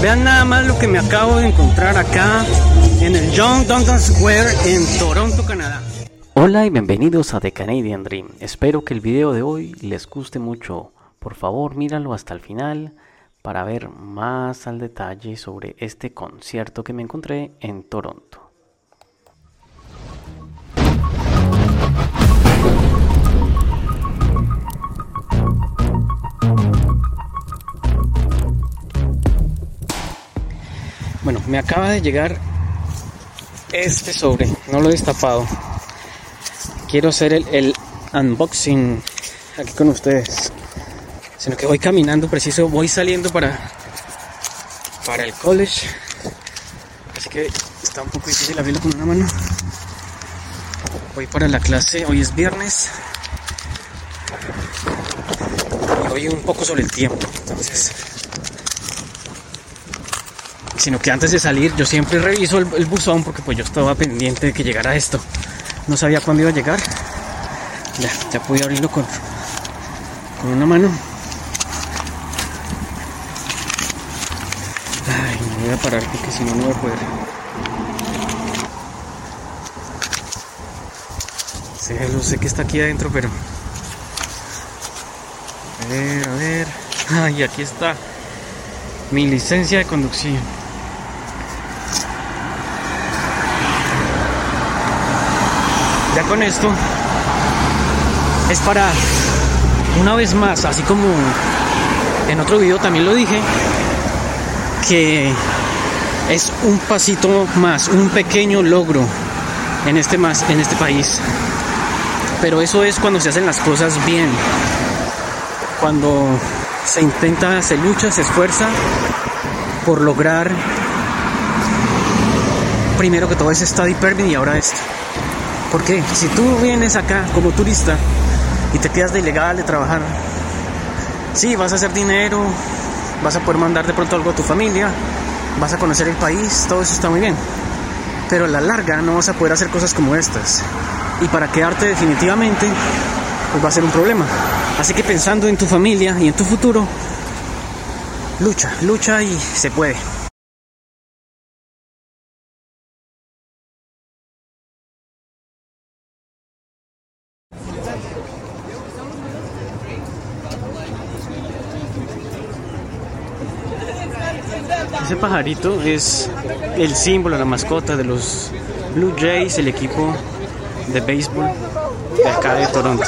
Vean nada más lo que me acabo de encontrar acá en el John Duncan Square en Toronto, Canadá. Hola y bienvenidos a The Canadian Dream. Espero que el video de hoy les guste mucho. Por favor, míralo hasta el final para ver más al detalle sobre este concierto que me encontré en Toronto. Me acaba de llegar este sobre, no lo he destapado. Quiero hacer el, unboxing aquí con ustedes. Sino que voy caminando preciso, voy saliendo para, para el college. Así que está un poco difícil abrirlo con una mano. Voy para la clase, hoy es viernes. Y hoy un poco sobre el tiempo. Entonces, sino que antes de salir yo siempre reviso el, buzón porque pues yo estaba pendiente de que llegara esto. No sabía cuándo iba a llegar. Ya, ya pude abrirlo con, con una mano. Ay, me voy a parar porque si no, no voy a poder. Sé, lo sé que está aquí adentro, pero... A ver, a ver. Ay, aquí está mi licencia de conducción. Con esto es para una vez más, así como en otro video también lo dije, que es un pasito más, un pequeño logro en este más en este país. Pero eso es cuando se hacen las cosas bien. Cuando se intenta, se lucha, se esfuerza por lograr primero que todo ese study permit y ahora esto. Porque si tú vienes acá como turista y te quedas de ilegal de trabajar, sí, vas a hacer dinero, vas a poder mandar de pronto algo a tu familia, vas a conocer el país, todo eso está muy bien. Pero a la larga no vas a poder hacer cosas como estas. Y para quedarte definitivamente, pues va a ser un problema. Así que pensando en tu familia y en tu futuro, lucha, lucha y se puede. Ese pajarito es el símbolo, la mascota de los Blue Jays, el equipo de béisbol de acá de Toronto.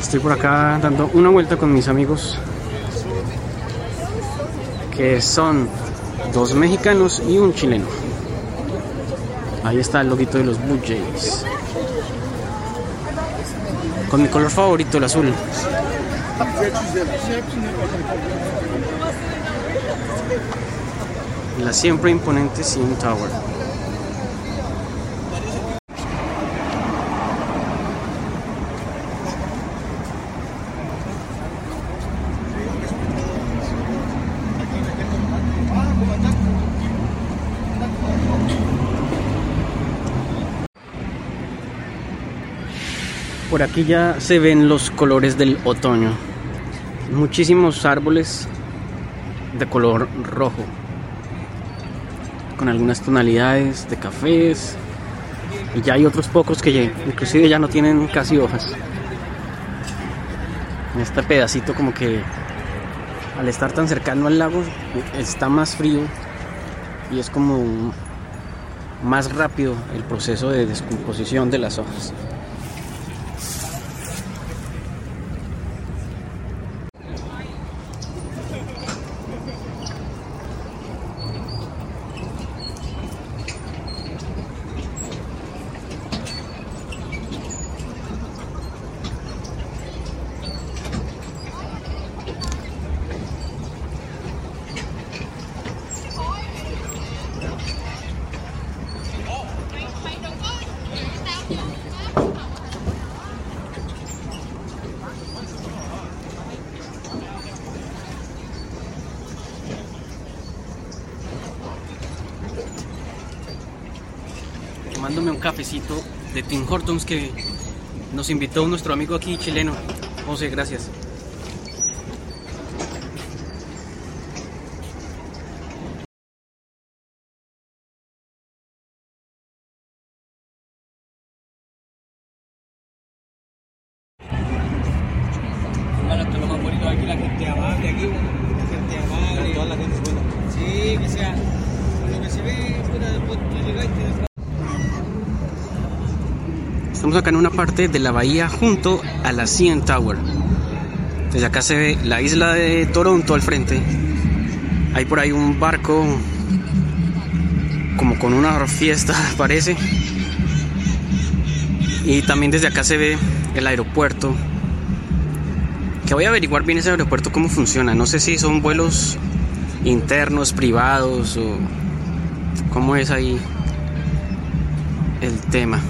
Estoy por acá dando una vuelta con mis amigos que son dos mexicanos y un chileno. Ahí está el loguito de los Blue Jays. Con mi color favorito, el azul. La siempre imponente CN Tower. Por aquí ya se ven los colores del otoño muchísimos árboles de color rojo con algunas tonalidades de cafés y ya hay otros pocos que ya, inclusive ya no tienen casi hojas. Este pedacito como que al estar tan cercano al lago está más frío y es como más rápido el proceso de descomposición de las hojas tomándome un cafecito de Tim Hortons que nos invitó nuestro amigo aquí chileno. José, gracias. Estamos acá en una parte de la bahía junto a la CN Tower. Desde acá se ve la isla de Toronto al frente. Hay por ahí un barco como con una fiesta parece. Y también desde acá se ve el aeropuerto. Que voy a averiguar bien ese aeropuerto cómo funciona. No sé si son vuelos internos, privados o cómo es ahí el tema.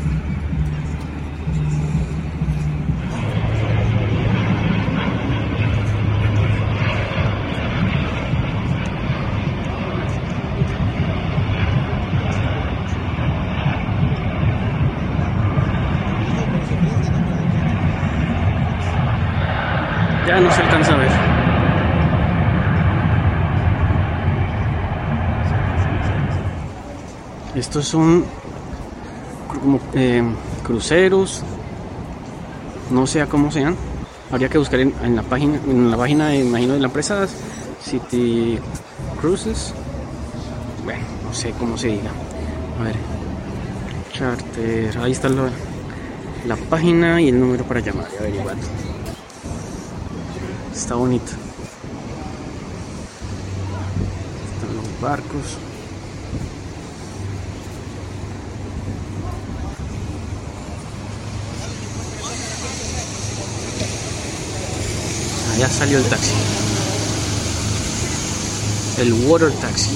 Ya no se alcanza a ver. Estos son como eh, cruceros. No sé cómo sean. Habría que buscar en, la página, en la página, imagino, de la empresa City Cruises. Bueno, no sé cómo se diga. A ver. Charter. Ahí está la, la página y el número para llamar averiguar. Está bonito. Están los barcos. Allá salió el taxi. El water taxi.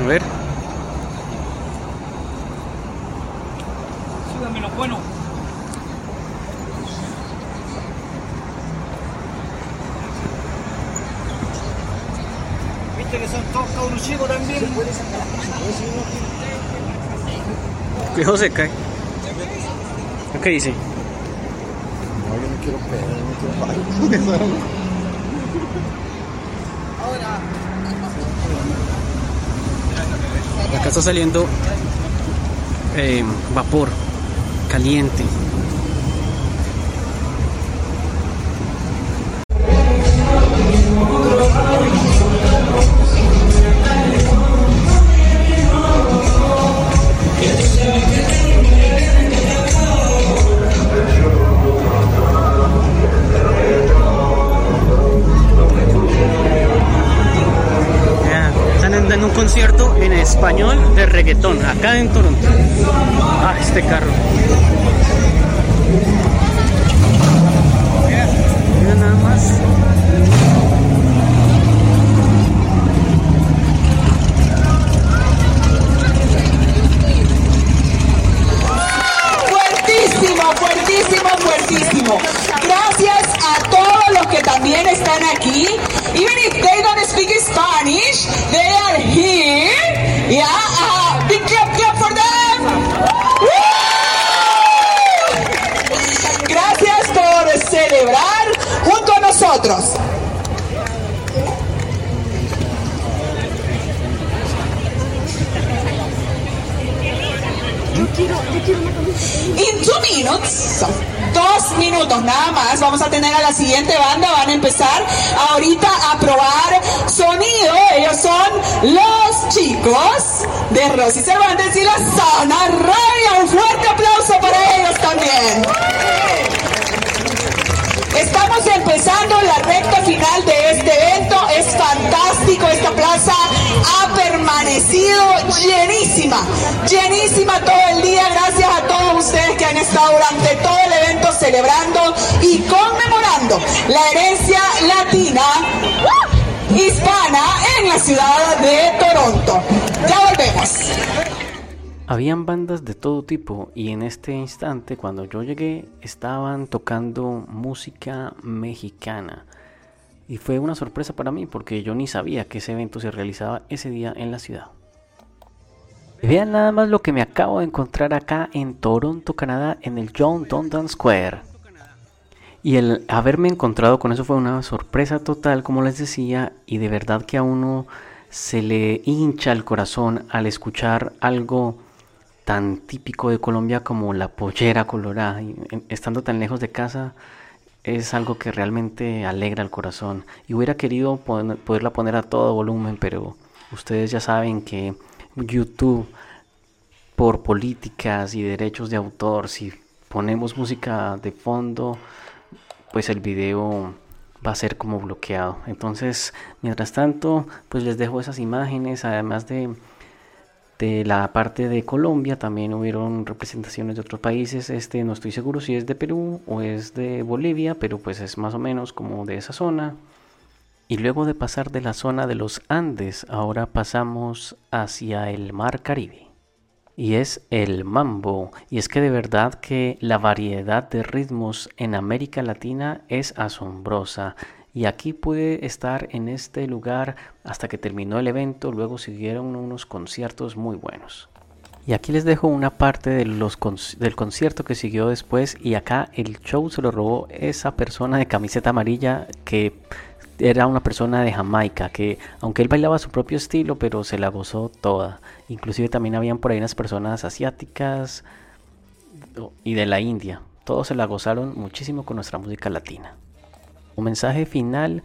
A ver. Síganme los buenos. Viste que son todos cabros chicos también. Cuidado se cae. ¿Qué dice? No, yo no quiero pedo, no quiero pagar. Acá está saliendo eh, vapor caliente. Español de reggaetón acá en Toronto. Ah, este carro. Nada más, vamos a tener a la siguiente banda, van a empezar ahorita a probar sonido. Ellos son los chicos de Rosy Cervantes y la Zona Radio. Un fuerte aplauso para ellos también. Estamos empezando la recta final de este evento. Es fantástico. Esta plaza ha permanecido llenísima, llenísima todo el día. Gracias a todos ustedes que han estado durante todo el evento celebrando y conmemorando la herencia latina. Hispana en la ciudad de Toronto. Ya volvemos. Habían bandas de todo tipo y en este instante cuando yo llegué estaban tocando música mexicana. Y fue una sorpresa para mí porque yo ni sabía que ese evento se realizaba ese día en la ciudad. Vean nada más lo que me acabo de encontrar acá en Toronto, Canadá, en el John Dondan Square. Y el haberme encontrado con eso fue una sorpresa total, como les decía, y de verdad que a uno se le hincha el corazón al escuchar algo tan típico de Colombia como la pollera colorada. Estando tan lejos de casa es algo que realmente alegra el corazón. Y hubiera querido poderla poner a todo volumen, pero ustedes ya saben que YouTube por políticas y derechos de autor, si ponemos música de fondo, pues el video va a ser como bloqueado. Entonces, mientras tanto, pues les dejo esas imágenes, además de, de la parte de Colombia, también hubieron representaciones de otros países. Este no estoy seguro si es de Perú o es de Bolivia, pero pues es más o menos como de esa zona. Y luego de pasar de la zona de los Andes, ahora pasamos hacia el Mar Caribe. Y es el mambo. Y es que de verdad que la variedad de ritmos en América Latina es asombrosa. Y aquí pude estar en este lugar hasta que terminó el evento. Luego siguieron unos conciertos muy buenos. Y aquí les dejo una parte del concierto que siguió después. Y acá el show se lo robó esa persona de camiseta amarilla que era una persona de Jamaica que aunque él bailaba su propio estilo pero se la gozó toda inclusive también habían por ahí unas personas asiáticas y de la India todos se la gozaron muchísimo con nuestra música latina un mensaje final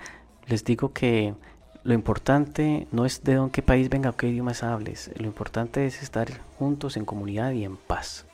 les digo que lo importante no es de dónde país venga o qué idiomas hables. Lo importante es estar juntos en comunidad y en paz